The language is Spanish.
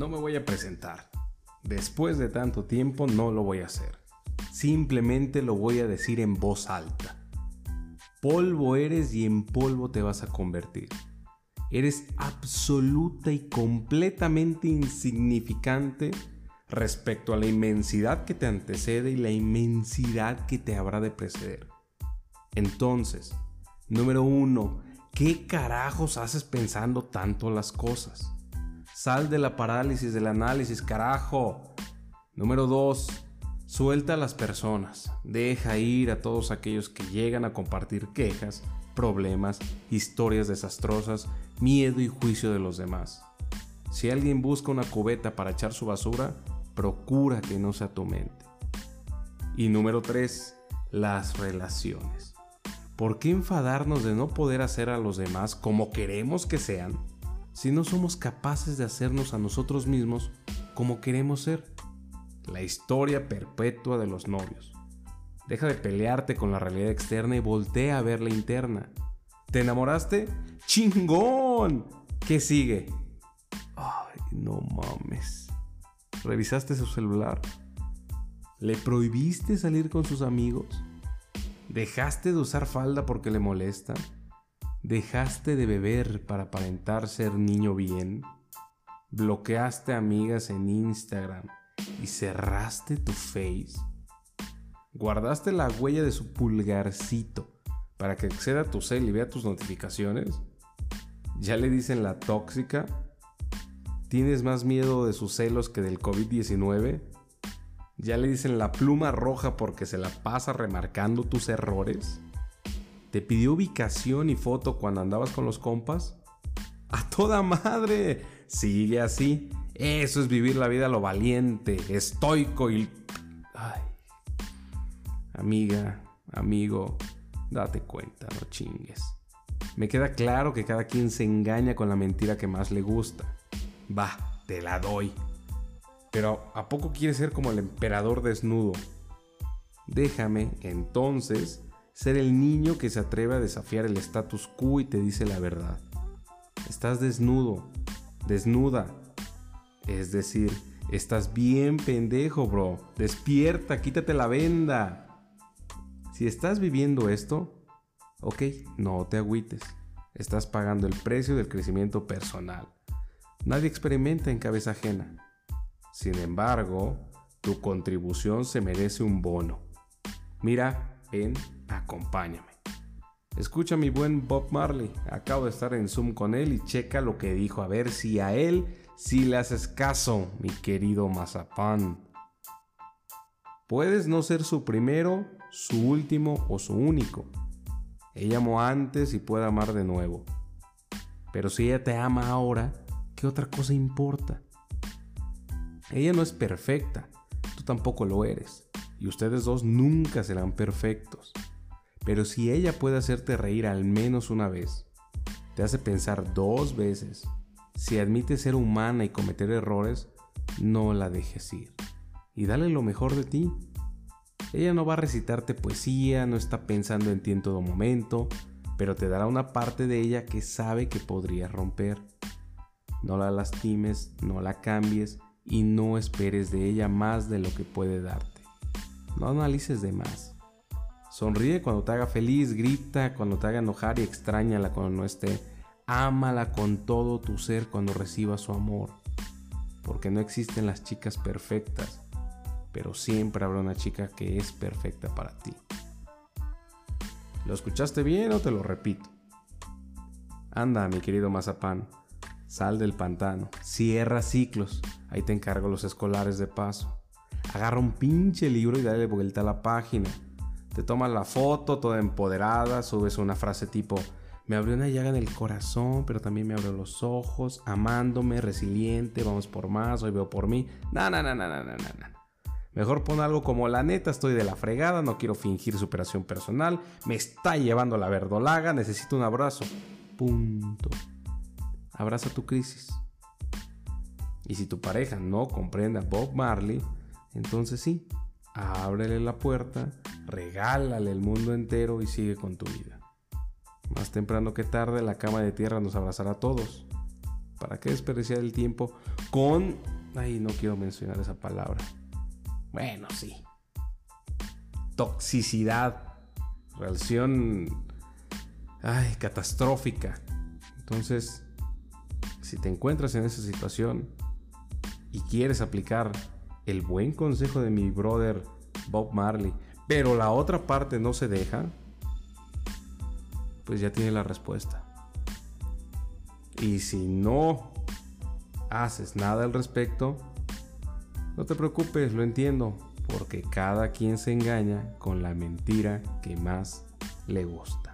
no me voy a presentar. Después de tanto tiempo no lo voy a hacer. Simplemente lo voy a decir en voz alta. Polvo eres y en polvo te vas a convertir. Eres absoluta y completamente insignificante respecto a la inmensidad que te antecede y la inmensidad que te habrá de preceder. Entonces, número uno, ¿qué carajos haces pensando tanto las cosas? Sal de la parálisis del análisis, carajo. Número 2. Suelta a las personas. Deja ir a todos aquellos que llegan a compartir quejas, problemas, historias desastrosas, miedo y juicio de los demás. Si alguien busca una cubeta para echar su basura, procura que no sea tu mente. Y número 3. Las relaciones. ¿Por qué enfadarnos de no poder hacer a los demás como queremos que sean? Si no somos capaces de hacernos a nosotros mismos como queremos ser? La historia perpetua de los novios. Deja de pelearte con la realidad externa y voltea a ver la interna. ¿Te enamoraste? ¡Chingón! ¿Qué sigue? Ay, no mames. ¿Revisaste su celular? ¿Le prohibiste salir con sus amigos? ¿Dejaste de usar falda porque le molesta? ¿Dejaste de beber para aparentar ser niño bien? ¿Bloqueaste amigas en Instagram y cerraste tu face? ¿Guardaste la huella de su pulgarcito para que acceda a tu cel y vea tus notificaciones? ¿Ya le dicen la tóxica? ¿Tienes más miedo de sus celos que del COVID-19? ¿Ya le dicen la pluma roja porque se la pasa remarcando tus errores? ¿Te pidió ubicación y foto cuando andabas con los compas? ¡A toda madre! Sigue así. Eso es vivir la vida lo valiente, estoico y... Ay. Amiga, amigo, date cuenta, no chingues. Me queda claro que cada quien se engaña con la mentira que más le gusta. Va, te la doy. Pero ¿a poco quieres ser como el emperador desnudo? Déjame, entonces, ser el niño que se atreve a desafiar el status quo y te dice la verdad. Estás desnudo, desnuda. Es decir, estás bien pendejo, bro. Despierta, quítate la venda. Si estás viviendo esto, ok, no te agüites. Estás pagando el precio del crecimiento personal. Nadie experimenta en cabeza ajena. Sin embargo, tu contribución se merece un bono. Mira, ven, acompáñame. Escucha mi buen Bob Marley, acabo de estar en Zoom con él y checa lo que dijo, a ver si a él sí le haces caso, mi querido mazapán. Puedes no ser su primero, su último o su único. Ella amó antes y puede amar de nuevo. Pero si ella te ama ahora, ¿qué otra cosa importa? Ella no es perfecta, tú tampoco lo eres, y ustedes dos nunca serán perfectos. Pero si ella puede hacerte reír al menos una vez, te hace pensar dos veces, si admite ser humana y cometer errores, no la dejes ir. Y dale lo mejor de ti. Ella no va a recitarte poesía, no está pensando en ti en todo momento, pero te dará una parte de ella que sabe que podría romper. No la lastimes, no la cambies y no esperes de ella más de lo que puede darte. No analices de más. Sonríe cuando te haga feliz, grita cuando te haga enojar y extrañala cuando no esté. Ámala con todo tu ser cuando reciba su amor. Porque no existen las chicas perfectas, pero siempre habrá una chica que es perfecta para ti. ¿Lo escuchaste bien o te lo repito? Anda, mi querido mazapán, sal del pantano, cierra ciclos, ahí te encargo los escolares de paso. Agarra un pinche libro y dale vuelta a la página te tomas la foto toda empoderada, subes una frase tipo, me abrió una llaga en el corazón, pero también me abrió los ojos, amándome, resiliente, vamos por más, hoy veo por mí. No, no, no, no, no, no, no. Mejor pon algo como la neta, estoy de la fregada, no quiero fingir superación personal, me está llevando la verdolaga, necesito un abrazo. Punto. Abraza tu crisis. Y si tu pareja no comprende a Bob Marley, entonces sí, ábrele la puerta, regálale el mundo entero y sigue con tu vida. Más temprano que tarde la cama de tierra nos abrazará a todos. ¿Para qué desperdiciar el tiempo con... Ay, no quiero mencionar esa palabra. Bueno, sí. Toxicidad. Relación... Ay, catastrófica. Entonces, si te encuentras en esa situación y quieres aplicar el buen consejo de mi brother Bob Marley, pero la otra parte no se deja, pues ya tiene la respuesta. Y si no haces nada al respecto, no te preocupes, lo entiendo, porque cada quien se engaña con la mentira que más le gusta.